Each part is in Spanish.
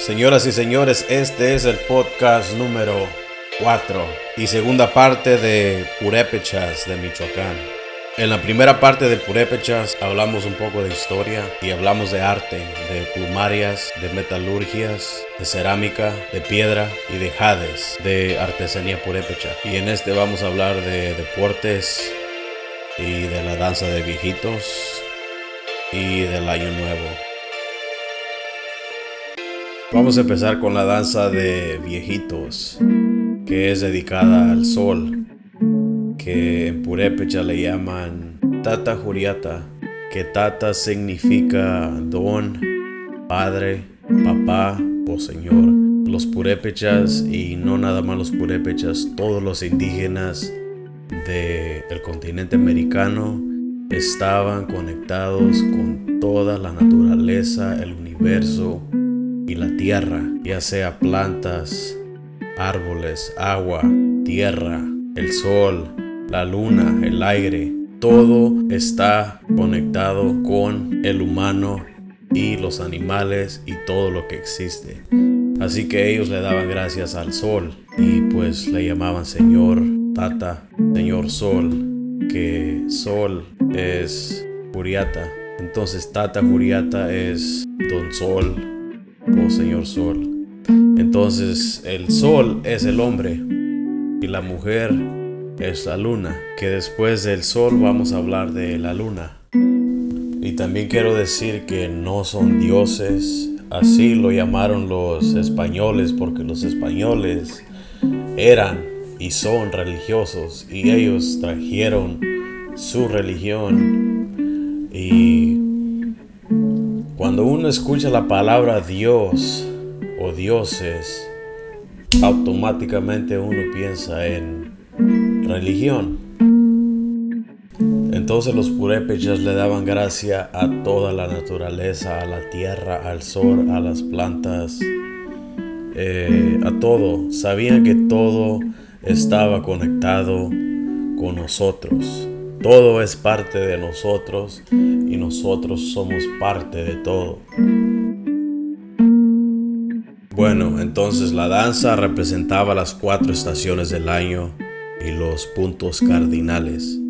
Señoras y señores, este es el podcast número 4 y segunda parte de Purépechas de Michoacán. En la primera parte de Purépechas hablamos un poco de historia y hablamos de arte, de plumarias, de metalurgias, de cerámica, de piedra y de jades, de artesanía purépecha. Y en este vamos a hablar de deportes y de la danza de viejitos y del año nuevo. Vamos a empezar con la danza de viejitos, que es dedicada al sol, que en Purépecha le llaman Tata Juriata, que Tata significa don, padre, papá o señor. Los purépechas y no nada más los purépechas, todos los indígenas del continente americano estaban conectados con toda la naturaleza, el universo, y la tierra, ya sea plantas, árboles, agua, tierra, el sol, la luna, el aire, todo está conectado con el humano y los animales y todo lo que existe. Así que ellos le daban gracias al sol y pues le llamaban Señor Tata, Señor Sol, que Sol es Juriata. Entonces Tata Juriata es Don Sol, oh Señor Sol. Entonces el Sol es el hombre y la mujer es la luna, que después del Sol vamos a hablar de la luna. Y también quiero decir que no son dioses, así lo llamaron los españoles, porque los españoles eran y son religiosos y ellos trajeron su religión y cuando uno escucha la palabra Dios o dioses, automáticamente uno piensa en religión. Entonces los purépechas le daban gracia a toda la naturaleza, a la tierra, al sol, a las plantas, eh, a todo. Sabían que todo estaba conectado con nosotros. Todo es parte de nosotros y nosotros somos parte de todo. Bueno, entonces la danza representaba las cuatro estaciones del año y los puntos cardinales.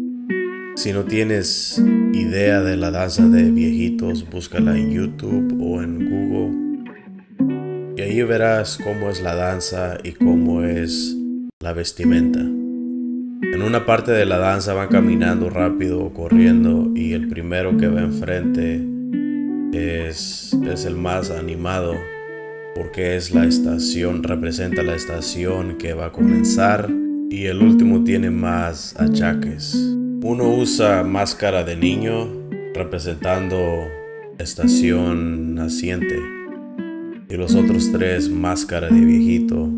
Si no tienes idea de la danza de viejitos, búscala en YouTube o en Google. Y ahí verás cómo es la danza y cómo es la vestimenta. En una parte de la danza van caminando rápido o corriendo y el primero que va enfrente es, es el más animado porque es la estación, representa la estación que va a comenzar y el último tiene más achaques. Uno usa máscara de niño representando estación naciente y los otros tres máscara de viejito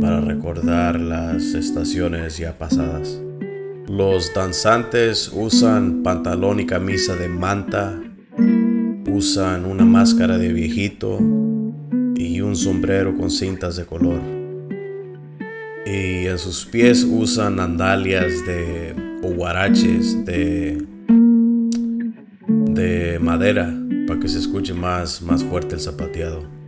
para recordar las estaciones ya pasadas. Los danzantes usan pantalón y camisa de manta, usan una máscara de viejito y un sombrero con cintas de color. Y en sus pies usan andalias de de, de madera para que se escuche más, más fuerte el zapateado.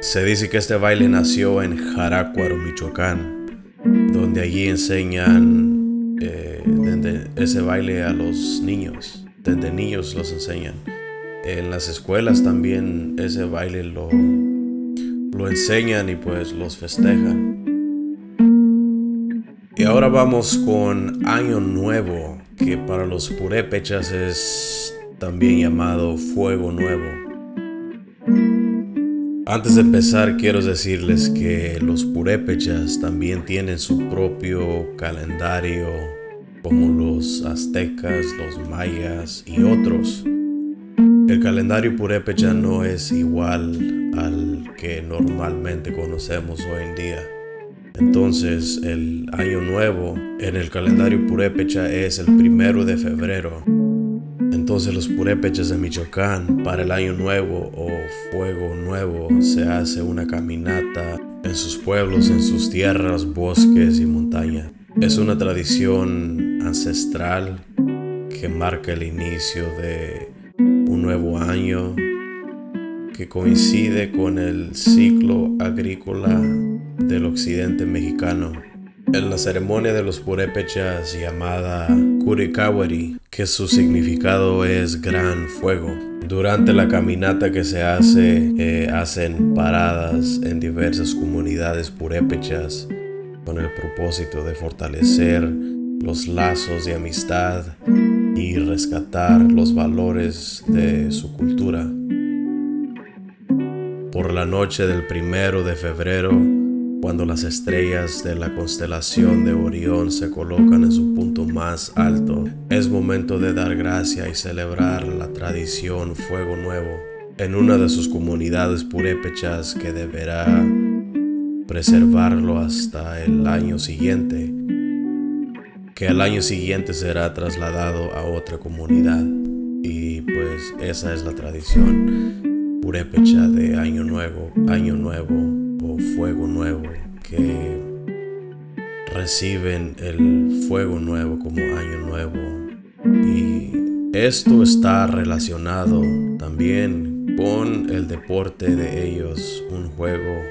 Se dice que este baile nació en Jaracuaro, Michoacán, donde allí enseñan eh, ese baile a los niños, desde niños los enseñan. En las escuelas también ese baile lo, lo enseñan y pues los festejan. Y ahora vamos con Año Nuevo, que para los purépechas es también llamado Fuego Nuevo. Antes de empezar, quiero decirles que los purépechas también tienen su propio calendario, como los aztecas, los mayas y otros. El calendario purépecha no es igual al que normalmente conocemos hoy en día. Entonces, el año nuevo en el calendario purépecha es el primero de febrero entonces los purépechas de Michoacán para el año nuevo o fuego nuevo se hace una caminata en sus pueblos, en sus tierras, bosques y montaña. Es una tradición ancestral que marca el inicio de un nuevo año que coincide con el ciclo agrícola del occidente mexicano. En la ceremonia de los purépechas llamada Kurikawari, que su significado es gran fuego. Durante la caminata que se hace, eh, hacen paradas en diversas comunidades purépechas con el propósito de fortalecer los lazos de amistad y rescatar los valores de su cultura. Por la noche del primero de febrero, cuando las estrellas de la constelación de Orión se colocan en su punto más alto, es momento de dar gracia y celebrar la tradición Fuego Nuevo en una de sus comunidades purépechas que deberá preservarlo hasta el año siguiente, que al año siguiente será trasladado a otra comunidad. Y pues esa es la tradición purépecha de Año Nuevo, Año Nuevo o fuego nuevo que reciben el fuego nuevo como año nuevo y esto está relacionado también con el deporte de ellos, un juego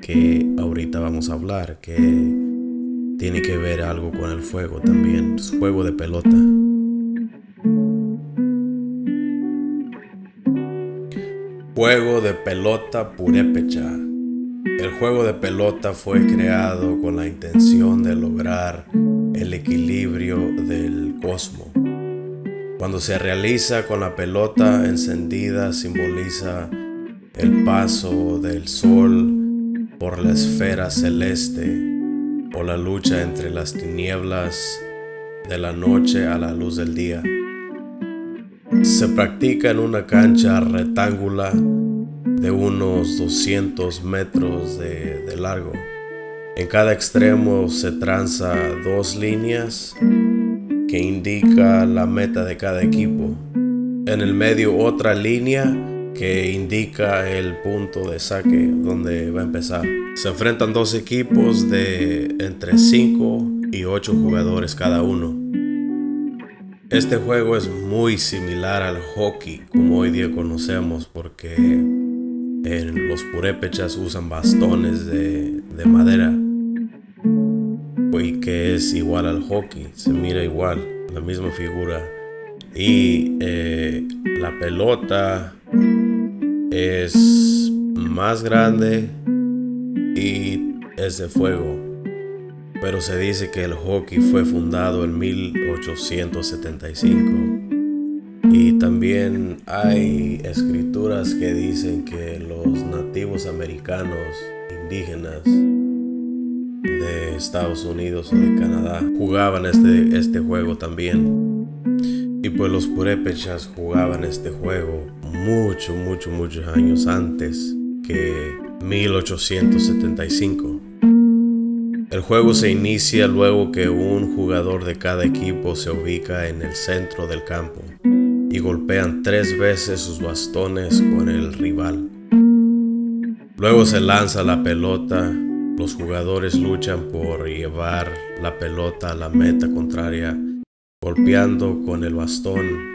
que ahorita vamos a hablar que tiene que ver algo con el fuego también, es juego de pelota. Juego de pelota purépecha. El juego de pelota fue creado con la intención de lograr el equilibrio del cosmos. Cuando se realiza con la pelota encendida simboliza el paso del sol por la esfera celeste o la lucha entre las tinieblas de la noche a la luz del día. Se practica en una cancha rectangular de unos 200 metros de, largo. En cada extremo se tranza dos líneas que indica la meta de cada equipo. En el medio otra línea que indica el punto de saque donde va a empezar. Se enfrentan dos equipos de entre 5 y 8 jugadores cada uno. Este juego es muy similar al hockey como hoy día conocemos porque en los purépechas usan bastones de, madera, y que es igual al hockey, se mira igual, la misma figura. Y eh, la pelota es más grande y es de fuego. Pero se dice que el hockey fue fundado en 1875 y también hay escrituras que dicen que los nativos americanos indígenas de Estados Unidos o de Canadá jugaban este, este juego también. Y pues los purépechas jugaban este juego mucho, mucho, muchos años antes que 1875. El juego se inicia luego que un jugador de cada equipo se ubica en el centro del campo y golpean tres veces sus bastones con el rival. Luego se lanza la pelota, los jugadores luchan por llevar la pelota a la meta contraria, golpeando con el bastón.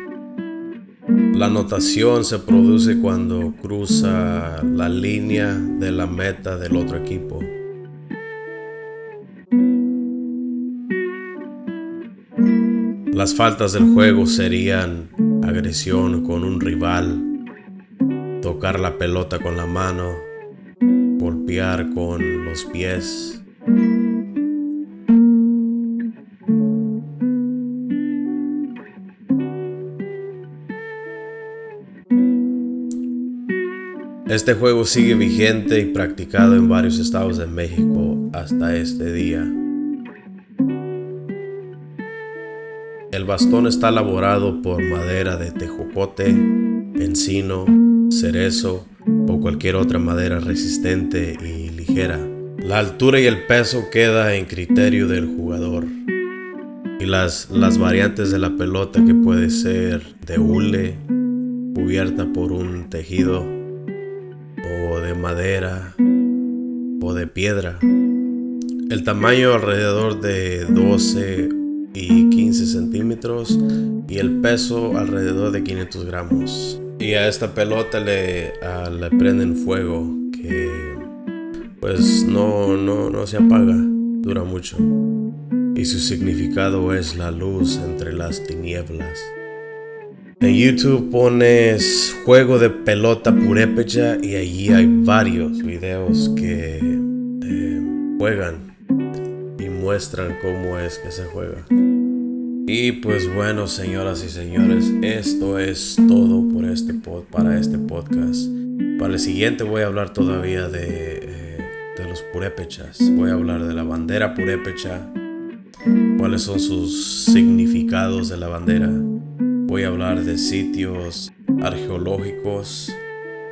La anotación se produce cuando cruza la línea de la meta del otro equipo. Las faltas del juego serían agresión con un rival, tocar la pelota con la mano, golpear con los pies. Este juego sigue vigente y practicado en varios estados de México hasta este día. El bastón está elaborado por madera de tejocote, encino, cerezo o cualquier otra madera resistente y ligera. La altura y el peso queda en criterio del jugador. Y las, las variantes de la pelota que puede ser de hule, cubierta por un tejido, o de madera, o de piedra. El tamaño alrededor de 12 y 15 centímetros y el peso alrededor de 500 gramos. Y a esta pelota le, prenden fuego que pues no, no, no se apaga, dura mucho. Y su significado es la luz entre las tinieblas. En YouTube pones juego de pelota purépecha y allí hay varios videos que eh, juegan muestran cómo es que se juega. Y pues bueno, señoras y señores, esto es todo por este para este podcast. Para el siguiente voy a hablar todavía de eh, de los purépechas. Voy a hablar de la bandera purépecha, cuáles son sus significados de la bandera. Voy a hablar de sitios arqueológicos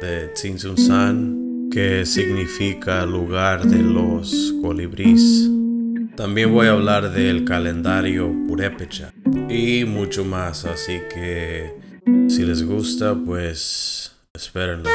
de San, que significa lugar de los colibríes. También voy a hablar del calendario purépecha y mucho más, así que si les gusta, pues espérenlo.